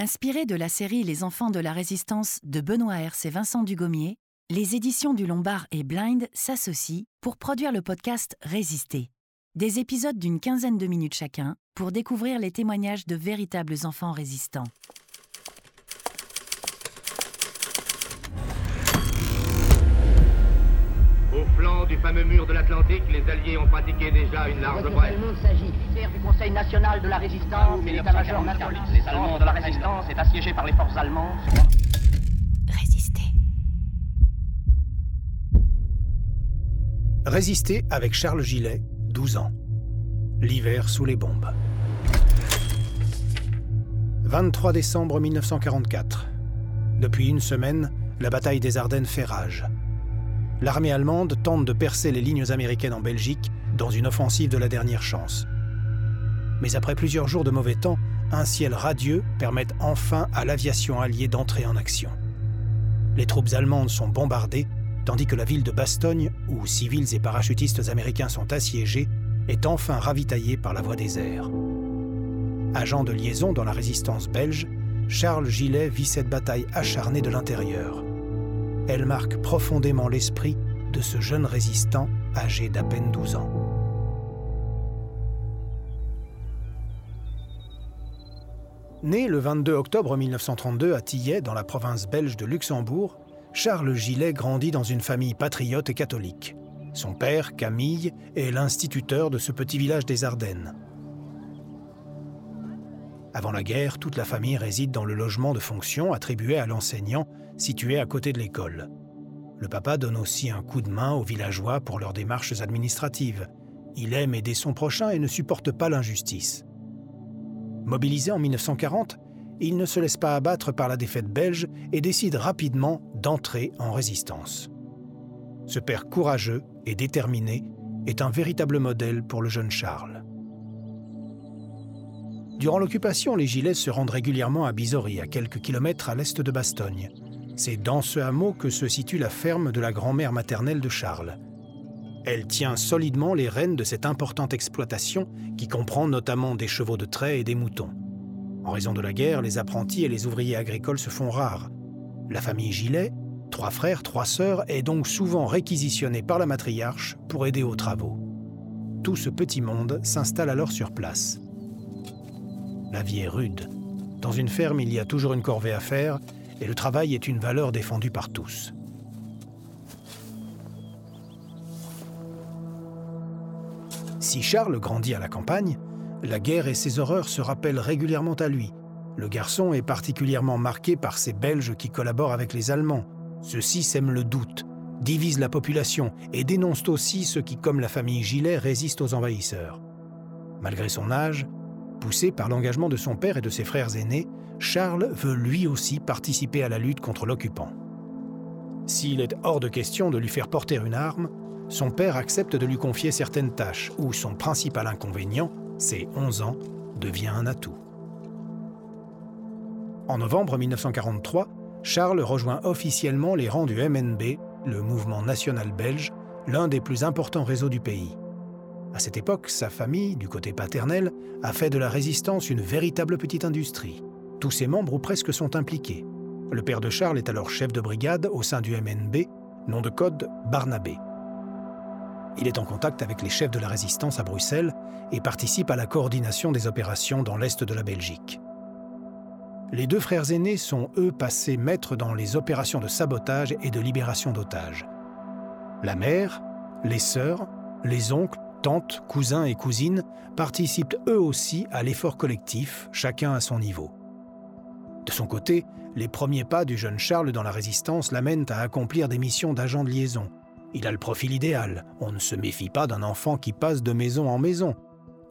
Inspiré de la série Les enfants de la résistance de Benoît Hers et Vincent Dugommier, les éditions du Lombard et Blind s'associent pour produire le podcast Résister. Des épisodes d'une quinzaine de minutes chacun pour découvrir les témoignages de véritables enfants résistants. Au flanc du fameux mur de l'Atlantique, les Alliés ont pratiqué déjà une large brèche. De la résistance et l'état-major national. Les Allemands de la résistance est assiégé par les forces allemandes. Résister. Résister avec Charles Gillet, 12 ans. L'hiver sous les bombes. 23 décembre 1944. Depuis une semaine, la bataille des Ardennes fait rage l'armée allemande tente de percer les lignes américaines en Belgique dans une offensive de la dernière chance. Mais après plusieurs jours de mauvais temps, un ciel radieux permet enfin à l'aviation alliée d'entrer en action. Les troupes allemandes sont bombardées, tandis que la ville de Bastogne, où civils et parachutistes américains sont assiégés, est enfin ravitaillée par la voie des airs. Agent de liaison dans la résistance belge, Charles Gillet vit cette bataille acharnée de l'intérieur elle marque profondément l'esprit de ce jeune résistant âgé d'à peine 12 ans. Né le 22 octobre 1932 à Tillet, dans la province belge de Luxembourg, Charles Gillet grandit dans une famille patriote et catholique. Son père, Camille, est l'instituteur de ce petit village des Ardennes. Avant la guerre, toute la famille réside dans le logement de fonction attribué à l'enseignant situé à côté de l'école. Le papa donne aussi un coup de main aux villageois pour leurs démarches administratives. Il aime aider son prochain et ne supporte pas l'injustice. Mobilisé en 1940, il ne se laisse pas abattre par la défaite belge et décide rapidement d'entrer en résistance. Ce père courageux et déterminé est un véritable modèle pour le jeune Charles. Durant l'occupation, les Gilets se rendent régulièrement à Bizory, à quelques kilomètres à l'est de Bastogne. C'est dans ce hameau que se situe la ferme de la grand-mère maternelle de Charles. Elle tient solidement les rênes de cette importante exploitation qui comprend notamment des chevaux de trait et des moutons. En raison de la guerre, les apprentis et les ouvriers agricoles se font rares. La famille Gilet, trois frères, trois sœurs, est donc souvent réquisitionnée par la matriarche pour aider aux travaux. Tout ce petit monde s'installe alors sur place. La vie est rude. Dans une ferme, il y a toujours une corvée à faire et le travail est une valeur défendue par tous. Si Charles grandit à la campagne, la guerre et ses horreurs se rappellent régulièrement à lui. Le garçon est particulièrement marqué par ces Belges qui collaborent avec les Allemands. Ceux-ci sèment le doute, divisent la population et dénoncent aussi ceux qui, comme la famille Gilet, résistent aux envahisseurs. Malgré son âge, Poussé par l'engagement de son père et de ses frères aînés, Charles veut lui aussi participer à la lutte contre l'occupant. S'il est hors de question de lui faire porter une arme, son père accepte de lui confier certaines tâches où son principal inconvénient, ses 11 ans, devient un atout. En novembre 1943, Charles rejoint officiellement les rangs du MNB, le mouvement national belge, l'un des plus importants réseaux du pays. À cette époque, sa famille, du côté paternel, a fait de la résistance une véritable petite industrie. Tous ses membres ou presque sont impliqués. Le père de Charles est alors chef de brigade au sein du MNB, nom de code Barnabé. Il est en contact avec les chefs de la résistance à Bruxelles et participe à la coordination des opérations dans l'est de la Belgique. Les deux frères aînés sont, eux, passés maîtres dans les opérations de sabotage et de libération d'otages. La mère, les sœurs, les oncles tantes, cousins et cousines participent eux aussi à l'effort collectif, chacun à son niveau. De son côté, les premiers pas du jeune Charles dans la résistance l'amènent à accomplir des missions d'agent de liaison. Il a le profil idéal, on ne se méfie pas d'un enfant qui passe de maison en maison,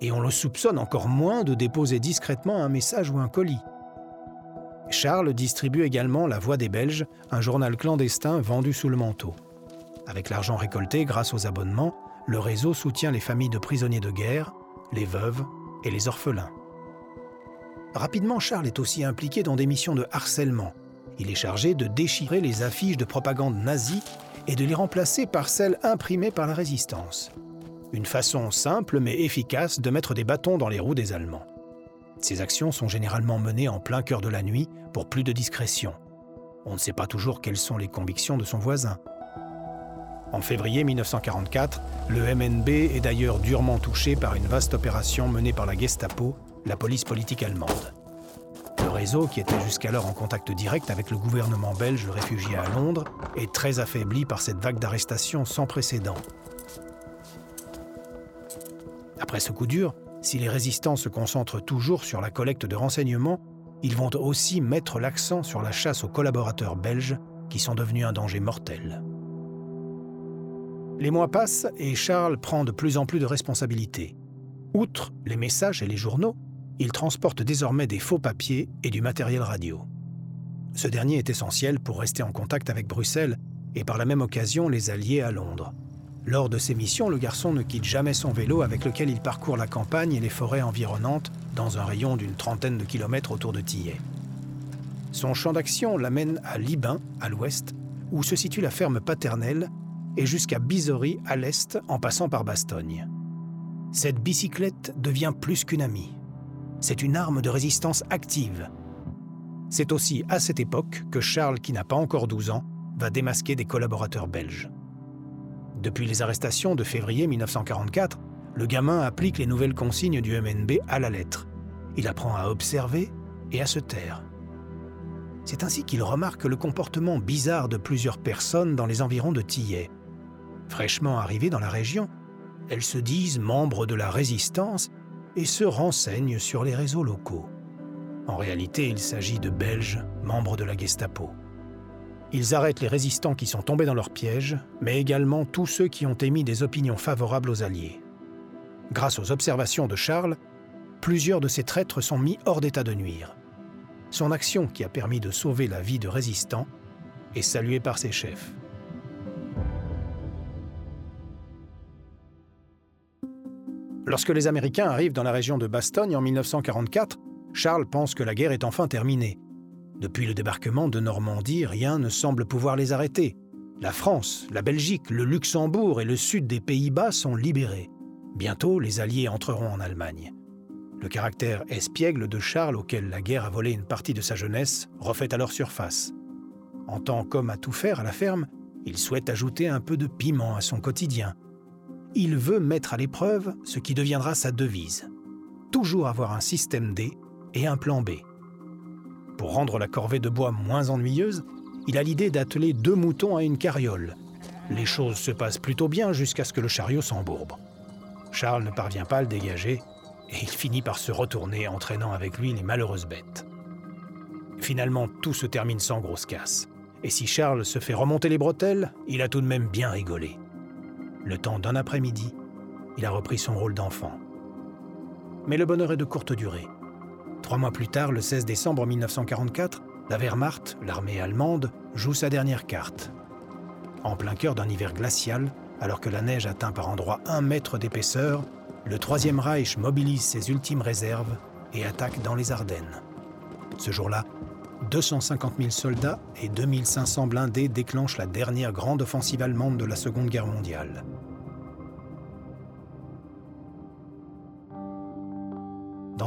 et on le soupçonne encore moins de déposer discrètement un message ou un colis. Charles distribue également La Voix des Belges, un journal clandestin vendu sous le manteau. Avec l'argent récolté grâce aux abonnements, le réseau soutient les familles de prisonniers de guerre, les veuves et les orphelins. Rapidement, Charles est aussi impliqué dans des missions de harcèlement. Il est chargé de déchirer les affiches de propagande nazie et de les remplacer par celles imprimées par la résistance. Une façon simple mais efficace de mettre des bâtons dans les roues des Allemands. Ces actions sont généralement menées en plein cœur de la nuit pour plus de discrétion. On ne sait pas toujours quelles sont les convictions de son voisin. En février 1944, le MNB est d'ailleurs durement touché par une vaste opération menée par la Gestapo, la police politique allemande. Le réseau, qui était jusqu'alors en contact direct avec le gouvernement belge réfugié à Londres, est très affaibli par cette vague d'arrestations sans précédent. Après ce coup dur, si les résistants se concentrent toujours sur la collecte de renseignements, ils vont aussi mettre l'accent sur la chasse aux collaborateurs belges qui sont devenus un danger mortel. Les mois passent et Charles prend de plus en plus de responsabilités. Outre les messages et les journaux, il transporte désormais des faux papiers et du matériel radio. Ce dernier est essentiel pour rester en contact avec Bruxelles et par la même occasion les alliés à Londres. Lors de ses missions, le garçon ne quitte jamais son vélo avec lequel il parcourt la campagne et les forêts environnantes dans un rayon d'une trentaine de kilomètres autour de Tillet. Son champ d'action l'amène à Libin, à l'ouest, où se situe la ferme paternelle, et jusqu'à Bizory, à l'est, en passant par Bastogne. Cette bicyclette devient plus qu'une amie. C'est une arme de résistance active. C'est aussi à cette époque que Charles, qui n'a pas encore 12 ans, va démasquer des collaborateurs belges. Depuis les arrestations de février 1944, le gamin applique les nouvelles consignes du MNB à la lettre. Il apprend à observer et à se taire. C'est ainsi qu'il remarque le comportement bizarre de plusieurs personnes dans les environs de Tillet. Fraîchement arrivées dans la région, elles se disent membres de la résistance et se renseignent sur les réseaux locaux. En réalité, il s'agit de Belges, membres de la Gestapo. Ils arrêtent les résistants qui sont tombés dans leur piège, mais également tous ceux qui ont émis des opinions favorables aux Alliés. Grâce aux observations de Charles, plusieurs de ces traîtres sont mis hors d'état de nuire. Son action, qui a permis de sauver la vie de résistants, est saluée par ses chefs. Lorsque les Américains arrivent dans la région de Bastogne en 1944, Charles pense que la guerre est enfin terminée depuis le débarquement de Normandie, rien ne semble pouvoir les arrêter. La France, la Belgique, le Luxembourg et le sud des Pays-Bas sont libérés. Bientôt, les Alliés entreront en Allemagne. Le caractère espiègle de Charles, auquel la guerre a volé une partie de sa jeunesse, refait alors surface. En tant qu'homme à tout faire à la ferme, il souhaite ajouter un peu de piment à son quotidien. Il veut mettre à l'épreuve ce qui deviendra sa devise. Toujours avoir un système D et un plan B. Pour rendre la corvée de bois moins ennuyeuse, il a l'idée d'atteler deux moutons à une carriole. Les choses se passent plutôt bien jusqu'à ce que le chariot s'embourbe. Charles ne parvient pas à le dégager et il finit par se retourner, entraînant avec lui les malheureuses bêtes. Finalement, tout se termine sans grosse casse. Et si Charles se fait remonter les bretelles, il a tout de même bien rigolé. Le temps d'un après-midi, il a repris son rôle d'enfant. Mais le bonheur est de courte durée. Trois mois plus tard, le 16 décembre 1944, la Wehrmacht, l'armée allemande, joue sa dernière carte. En plein cœur d'un hiver glacial, alors que la neige atteint par endroits un mètre d'épaisseur, le Troisième Reich mobilise ses ultimes réserves et attaque dans les Ardennes. Ce jour-là, 250 000 soldats et 2500 blindés déclenchent la dernière grande offensive allemande de la Seconde Guerre mondiale.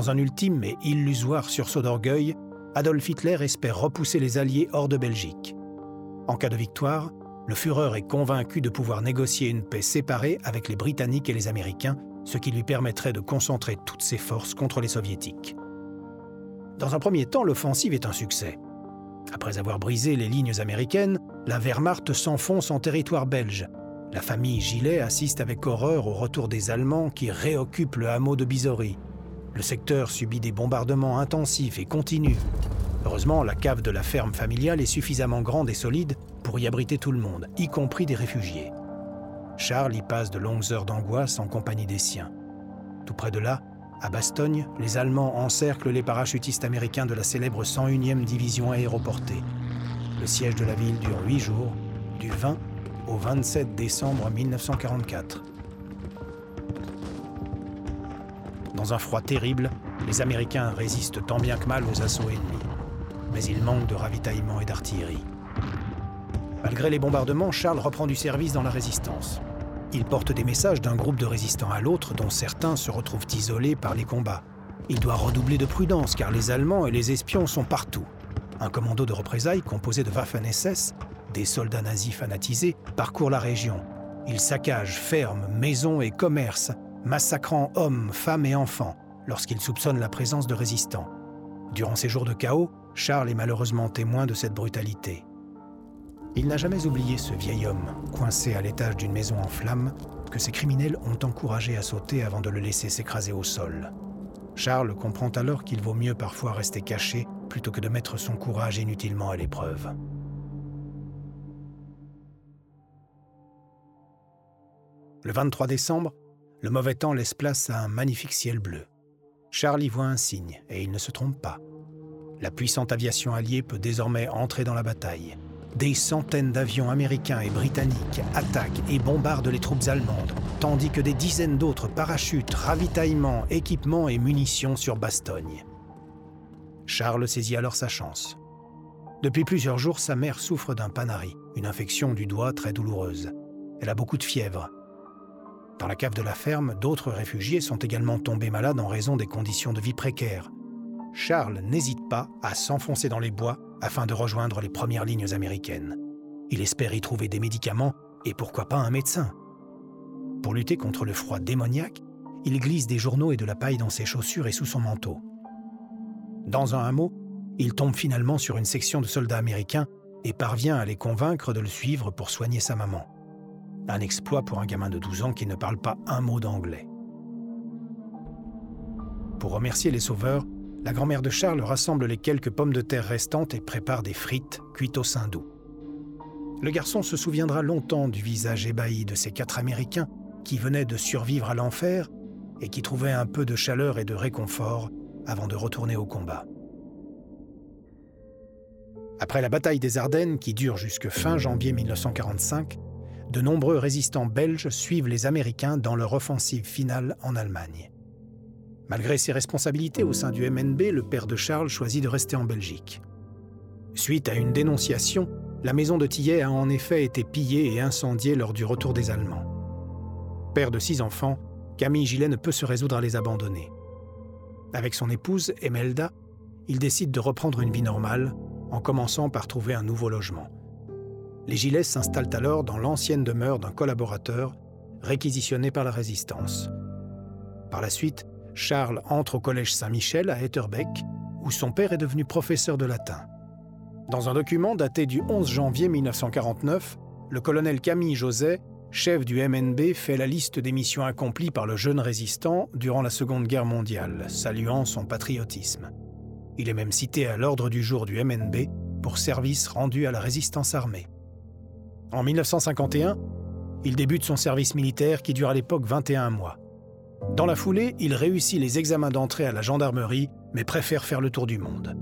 Dans un ultime et illusoire sursaut d'orgueil, Adolf Hitler espère repousser les Alliés hors de Belgique. En cas de victoire, le Führer est convaincu de pouvoir négocier une paix séparée avec les Britanniques et les Américains, ce qui lui permettrait de concentrer toutes ses forces contre les Soviétiques. Dans un premier temps, l'offensive est un succès. Après avoir brisé les lignes américaines, la Wehrmacht s'enfonce en territoire belge. La famille Gillet assiste avec horreur au retour des Allemands qui réoccupent le hameau de Bizory. Le secteur subit des bombardements intensifs et continus. Heureusement, la cave de la ferme familiale est suffisamment grande et solide pour y abriter tout le monde, y compris des réfugiés. Charles y passe de longues heures d'angoisse en compagnie des siens. Tout près de là, à Bastogne, les Allemands encerclent les parachutistes américains de la célèbre 101e division aéroportée. Le siège de la ville dure huit jours, du 20 au 27 décembre 1944. Dans un froid terrible, les Américains résistent tant bien que mal aux assauts ennemis. Mais ils manquent de ravitaillement et d'artillerie. Malgré les bombardements, Charles reprend du service dans la résistance. Il porte des messages d'un groupe de résistants à l'autre, dont certains se retrouvent isolés par les combats. Il doit redoubler de prudence car les Allemands et les espions sont partout. Un commando de représailles composé de Waffen-SS, des soldats nazis fanatisés, parcourt la région. Il saccage fermes, maisons et commerces, massacrant hommes, femmes et enfants lorsqu'il soupçonne la présence de résistants. Durant ces jours de chaos, Charles est malheureusement témoin de cette brutalité. Il n'a jamais oublié ce vieil homme, coincé à l'étage d'une maison en flammes, que ces criminels ont encouragé à sauter avant de le laisser s'écraser au sol. Charles comprend alors qu'il vaut mieux parfois rester caché plutôt que de mettre son courage inutilement à l'épreuve. Le 23 décembre, le mauvais temps laisse place à un magnifique ciel bleu. Charles y voit un signe, et il ne se trompe pas. La puissante aviation alliée peut désormais entrer dans la bataille. Des centaines d'avions américains et britanniques attaquent et bombardent les troupes allemandes, tandis que des dizaines d'autres parachutent, ravitaillements, équipements et munitions sur Bastogne. Charles saisit alors sa chance. Depuis plusieurs jours, sa mère souffre d'un panari, une infection du doigt très douloureuse. Elle a beaucoup de fièvre. Dans la cave de la ferme, d'autres réfugiés sont également tombés malades en raison des conditions de vie précaires. Charles n'hésite pas à s'enfoncer dans les bois afin de rejoindre les premières lignes américaines. Il espère y trouver des médicaments et pourquoi pas un médecin. Pour lutter contre le froid démoniaque, il glisse des journaux et de la paille dans ses chaussures et sous son manteau. Dans un hameau, il tombe finalement sur une section de soldats américains et parvient à les convaincre de le suivre pour soigner sa maman. Un exploit pour un gamin de 12 ans qui ne parle pas un mot d'anglais. Pour remercier les sauveurs, la grand-mère de Charles rassemble les quelques pommes de terre restantes et prépare des frites cuites au sein doux. Le garçon se souviendra longtemps du visage ébahi de ces quatre Américains qui venaient de survivre à l'enfer et qui trouvaient un peu de chaleur et de réconfort avant de retourner au combat. Après la bataille des Ardennes, qui dure jusque fin janvier 1945, de nombreux résistants belges suivent les Américains dans leur offensive finale en Allemagne. Malgré ses responsabilités au sein du MNB, le père de Charles choisit de rester en Belgique. Suite à une dénonciation, la maison de Tillet a en effet été pillée et incendiée lors du retour des Allemands. Père de six enfants, Camille Gillet ne peut se résoudre à les abandonner. Avec son épouse, Emelda, il décide de reprendre une vie normale, en commençant par trouver un nouveau logement. Les Gilets s'installent alors dans l'ancienne demeure d'un collaborateur, réquisitionné par la résistance. Par la suite, Charles entre au collège Saint-Michel à Etterbeek, où son père est devenu professeur de latin. Dans un document daté du 11 janvier 1949, le colonel Camille Joset, chef du MNB, fait la liste des missions accomplies par le jeune résistant durant la Seconde Guerre mondiale, saluant son patriotisme. Il est même cité à l'ordre du jour du MNB pour service rendu à la résistance armée. En 1951, il débute son service militaire qui dure à l'époque 21 mois. Dans la foulée, il réussit les examens d'entrée à la gendarmerie, mais préfère faire le tour du monde.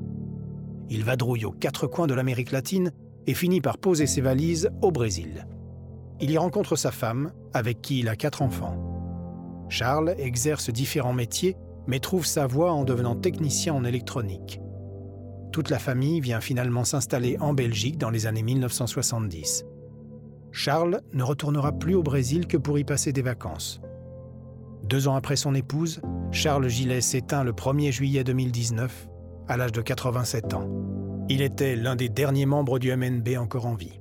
Il vadrouille aux quatre coins de l'Amérique latine et finit par poser ses valises au Brésil. Il y rencontre sa femme, avec qui il a quatre enfants. Charles exerce différents métiers, mais trouve sa voie en devenant technicien en électronique. Toute la famille vient finalement s'installer en Belgique dans les années 1970. Charles ne retournera plus au Brésil que pour y passer des vacances. Deux ans après son épouse, Charles Gillet s'éteint le 1er juillet 2019, à l'âge de 87 ans. Il était l'un des derniers membres du MNB encore en vie.